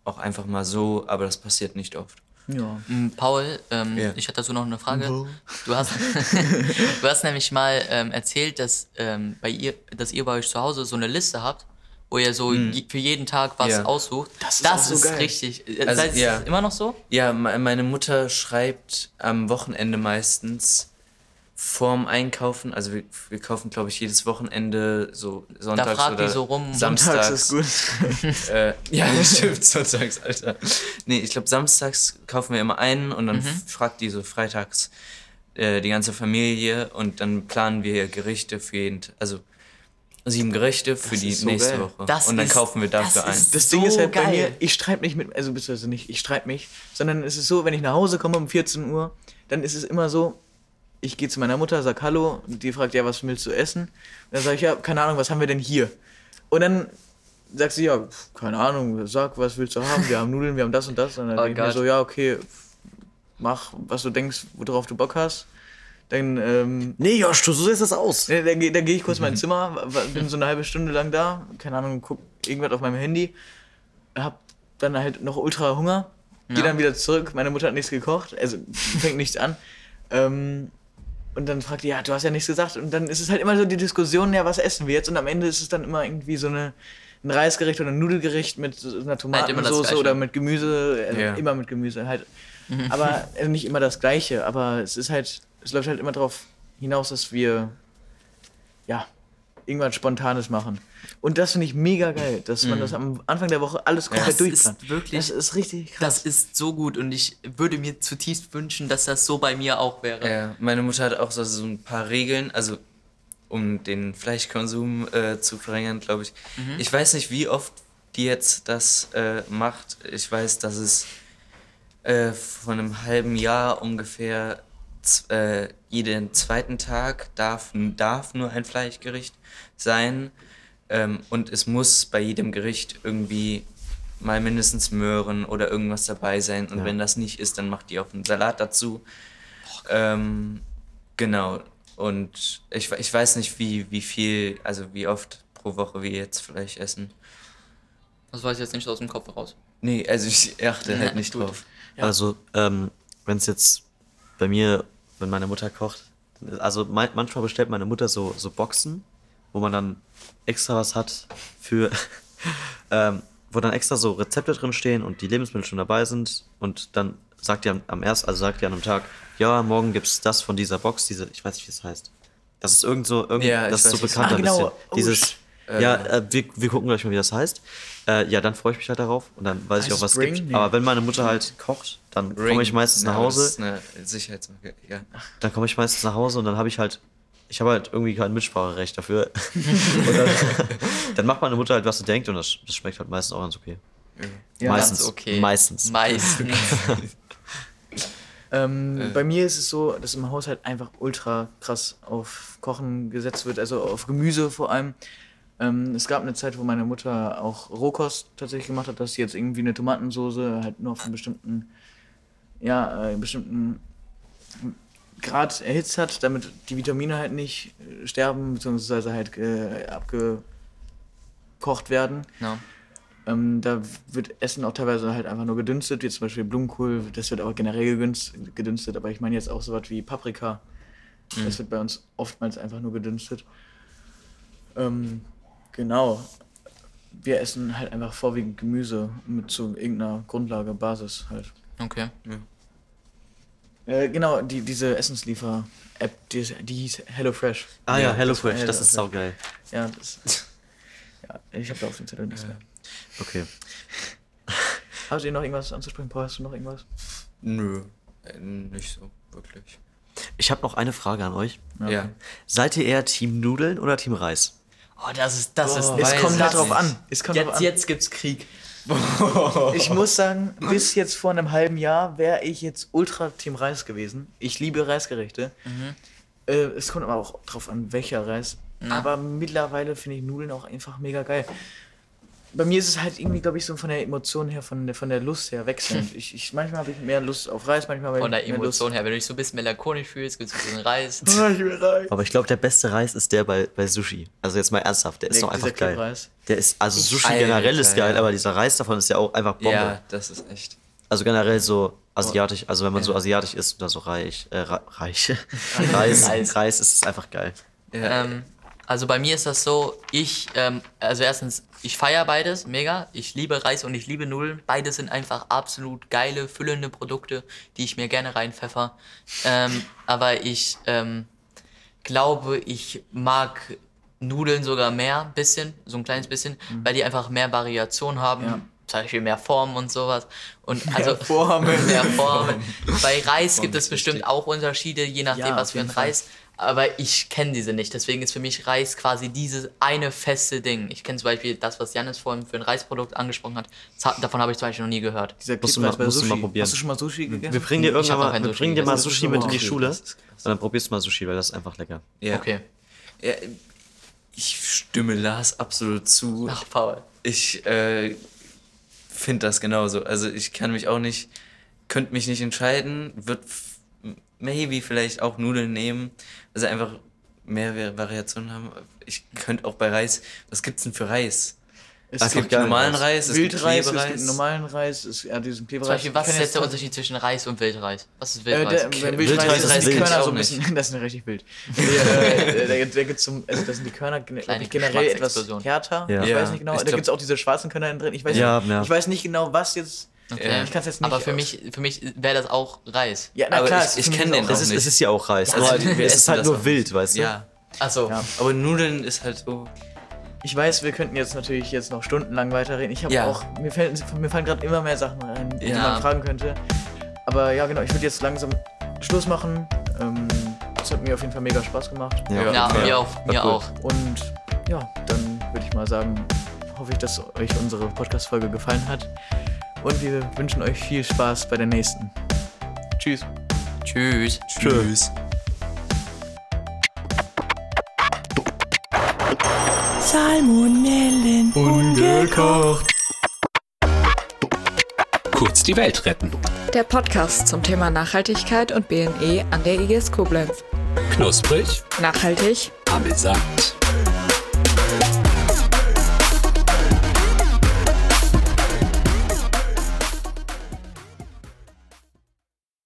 auch einfach mal so, aber das passiert nicht oft. Ja. Mm, Paul, ähm, Ja. ich hätte dazu noch eine Frage. Du hast, du hast nämlich mal ähm, erzählt, dass, ähm, bei ihr, dass ihr bei euch zu Hause so eine Liste habt, wo ihr so je, für jeden Tag was Ja. aussucht. Das ist so geil. richtig. Äh, Also, ist ja. das immer noch so? Ja, me- meine Mutter schreibt am Wochenende meistens vorm Einkaufen, also wir, wir kaufen, glaube ich, jedes Wochenende so sonntags fragt die oder so rum. samstags. Sonntags ist gut. Äh, ja, das stimmt, sonntags, Alter. Nee, ich glaube, samstags kaufen wir immer einen und dann Mhm. fragt die so freitags äh, die ganze Familie und dann planen wir Gerichte für jeden, also sieben Gerichte für Das die so nächste geil. Woche. Das und dann ist- kaufen wir dafür das ein. Das So Ding ist halt bei geil. mir, ich streite mich mit, also beziehungsweise nicht, ich streite mich, sondern es ist so, wenn ich nach Hause komme um 14 Uhr, dann ist es immer so, ich gehe zu meiner Mutter, sag Hallo, und die fragt, ja, was willst du essen? Und dann sage ich, ja, keine Ahnung, was haben wir denn hier? Und dann sagt sie, ja, pf, keine Ahnung, sag, was willst du haben? Wir haben Nudeln, wir haben das und das. Und dann Oh denke ich mir so, ja, okay, mach, was du denkst, worauf du Bock hast. Dann, ähm, Nee, Josh, du so siehst das aus. Dann, geh- dann gehe ich kurz in mein Zimmer, bin so eine halbe Stunde lang da, keine Ahnung, guck irgendwas auf meinem Handy, hab dann halt noch ultra Hunger, Ja. dann wieder zurück, meine Mutter hat nichts gekocht, also fängt nichts an. Ähm, und dann fragt die, ja, du hast ja nichts gesagt. Und dann ist es halt immer so die Diskussion, ja, was essen wir jetzt? Und am Ende ist es dann immer irgendwie so eine, ein Reisgericht oder ein Nudelgericht mit so einer Tomatensauce Gleiche. oder mit Gemüse, also Ja. immer mit Gemüse halt. Aber also nicht immer das Gleiche, aber es ist halt, es läuft halt immer darauf hinaus, dass wir ja irgendwas Spontanes machen. Und das finde ich mega geil, dass man das am Anfang der Woche alles komplett Das durchplant. ist wirklich- Das ist richtig krass. Das ist so gut und ich würde mir zutiefst wünschen, dass das so bei mir auch wäre. Ja, meine Mutter hat auch so, so ein paar Regeln, also um den Fleischkonsum äh, zu verringern, glaube ich. Ich weiß nicht, wie oft die jetzt das äh, macht. Ich weiß, dass es äh, von einem halben Jahr ungefähr äh, jeden zweiten Tag darf, darf nur ein Fleischgericht sein. Ähm, und es muss bei jedem Gericht irgendwie mal mindestens Möhren oder irgendwas dabei sein. Und Ja. wenn das nicht ist, dann macht die auch einen Salat dazu. Ähm, genau. Und ich, ich weiß nicht, wie, wie viel, also wie oft pro Woche wir jetzt Fleisch essen. Das weiß ich jetzt nicht aus dem Kopf raus. Nee, also ich achte halt Ja, nicht drauf. Also, ähm, wenn es jetzt bei mir, wenn meine Mutter kocht, also manchmal bestellt meine Mutter so, so Boxen, wo man dann extra was hat für, ähm, wo dann extra so Rezepte drin stehen und die Lebensmittel schon dabei sind und dann sagt die am, am ersten, also sagt die an einem Tag, ja, morgen gibt's das von dieser Box, diese, ich weiß nicht, wie es heißt. Das ist irgend so, irgend, Ja, das ist so bekannt ein Ah, bisschen. genau. Oh, Dieses, ja, äh, wir, wir gucken gleich mal, wie das heißt. Äh, ja, dann freue ich mich halt darauf und dann weiß ich auch, was es gibt. Ring? Aber wenn meine Mutter halt kocht, dann komme ich meistens nach aber Das Hause. ist eine Sicherheitsmarke, ja. Dann komme ich meistens nach Hause und dann habe ich halt, ich habe halt irgendwie kein Mitspracherecht dafür. und dann, dann macht meine Mutter halt, was sie denkt und das, das schmeckt halt meistens auch ganz okay. Ja, meistens. Ganz okay. Meistens. Meistens. Ähm, Äh. Bei mir ist es so, dass im Haushalt einfach ultra krass auf Kochen gesetzt wird, also auf Gemüse vor allem. Ähm, es gab eine Zeit, wo meine Mutter auch Rohkost tatsächlich gemacht hat, dass sie jetzt irgendwie eine Tomatensoße halt nur auf einen bestimmten, ja, äh, bestimmten Grad erhitzt hat, damit die Vitamine halt nicht äh, sterben, beziehungsweise halt äh, abgekocht werden. ja. Ähm, da wird Essen auch teilweise halt einfach nur gedünstet, wie zum Beispiel Blumenkohl, das wird aber generell gedünst- gedünstet, aber ich meine jetzt auch sowas wie Paprika. Das wird bei uns oftmals einfach nur gedünstet. Ähm, genau. Wir essen halt einfach vorwiegend Gemüse mit zu irgendeiner Grundlage, Basis halt. Okay. Äh, genau, die, diese Essensliefer-App, die, ist- die hieß HelloFresh. Ah ja, das war HelloFresh, das ist HelloFresh. saugeil. Ja, das. ja, ich habe da auf den Zettel nichts mehr. Okay. Hast du noch irgendwas anzusprechen? Paul, hast du noch irgendwas? Nö, äh, nicht so, wirklich. Ich habe noch eine Frage an euch. Ja. Seid ihr eher Team Nudeln oder Team Reis? Oh, das ist, das ist, Oh, Es kommt halt ich drauf nicht. an. Es kommt jetzt, an. jetzt gibt's Krieg. Ich muss sagen, bis jetzt vor einem halben Jahr wäre ich jetzt ultra Team Reis gewesen. Ich liebe Reisgerichte. Äh, es kommt aber auch drauf an, welcher Reis. Aber mittlerweile finde ich Nudeln auch einfach mega geil. Bei mir ist es halt irgendwie, glaube ich, so von der Emotion her, von der, von der Lust her wechselnd. Ich, ich, manchmal habe ich mehr Lust auf Reis, manchmal habe ich Von der mehr Lust. Emotion her, wenn du dich so ein bisschen melancholisch fühlst, gibt's ein bisschen Reis. Ah, ich will Reis. Aber ich glaube, der beste Reis ist der bei, bei Sushi. Also jetzt mal ernsthaft, der ist Nee, doch einfach geil. Clubreis. Der ist, also Sushi Alter, generell ist geil, ja. aber dieser Reis davon ist ja auch einfach Bombe. Ja, das ist echt. Also generell so asiatisch, also wenn man so asiatisch isst oder so reich, äh, reich, Reis, Reis. Reis, ist es einfach geil. Ja, Ähm, also bei mir ist das so, ich, ähm, also erstens, ich feiere beides, mega. Ich liebe Reis und ich liebe Nudeln. Beides sind einfach absolut geile, füllende Produkte, die ich mir gerne reinpfeffer. Ähm, aber ich ähm, glaube, ich mag Nudeln sogar mehr, ein bisschen, so ein kleines bisschen, weil die einfach mehr Variation haben. Ja. Zum Beispiel mehr Formen und sowas. Und also Formen. mehr Formen. Bei Reis gibt es bestimmt auch Unterschiede, je nachdem, Ja, was für ein Fall. Aber ich kenne diese nicht. Deswegen ist für mich Reis quasi dieses eine feste Ding. Ich kenne zum Beispiel das, was Janis vorhin für ein Reisprodukt angesprochen hat. Davon habe ich zum Beispiel noch nie gehört. Dieser Musst du mal- musst du mal probieren. Hast du schon mal Sushi gegessen? Wir bringen dir irgendwann mal, wir Sushi bringen dir mal. Sushi mit in die Schule und dann probierst du mal Sushi, weil das ist einfach lecker. ja. Okay. Ja, ich stimme Lars absolut zu. Ach, Paul. Ich äh, finde das genauso. Also ich kann mich auch nicht, könnte mich nicht entscheiden, wird maybe vielleicht auch Nudeln nehmen, also einfach mehr Vari- Variationen haben. Ich könnte auch bei Reis, was gibt's denn für Reis? Es Es gibt normalen Reis, es gibt Wildreis, es Klebereis. gibt normalen Reis, es, ja, diesen Zum Klebereis. Beispiel, was ist jetzt der Unterschied zwischen Reis und Wildreis? Was ist Äh, Wildreis? der, beim Wildreis Wildreis ist wild. Körner so ein bisschen, das ist richtig wild. Der, äh, der, der geht zum, also das sind die Körner Kleine generell etwas härter. Ja. Ich Ja, weiß nicht genau, ich da glaub- gibt es auch diese schwarzen Körner drin. Ich weiß, Ja, nicht, ja. ich weiß nicht genau, was jetzt. Okay. Ich kann's jetzt nicht Aber für aus- mich, für mich wäre das auch Reis. Ja, na Aber klar, ich- ich für mich kenn auch den Es auch Reis. ist, nicht. es ist ja auch Reis. Also, nur wir es ist halt nur wild, weißt du? Ja, Achso. Ja. aber Nudeln ist halt so. Ich weiß, wir könnten jetzt natürlich jetzt noch stundenlang weiterreden. Ich habe Ja. auch, mir fallen, mir fallen gerade immer mehr Sachen rein, die Ja. man fragen könnte. Aber ja, genau, ich würde jetzt langsam Schluss machen. Ähm, Es hat mir auf jeden Fall mega Spaß gemacht. Ja, Ja, mir auch. Mir auch. Und ja, dann würde ich mal sagen, hoffe ich, dass euch unsere Podcast-Folge gefallen hat. Und wir wünschen euch viel Spaß bei der nächsten. Tschüss. Tschüss. Tschüss. Salmonellen ungekocht. Kurz die Welt retten. Der Podcast zum Thema Nachhaltigkeit und BNE an der IGS Koblenz. Knusprig, Nachhaltig, amüsant.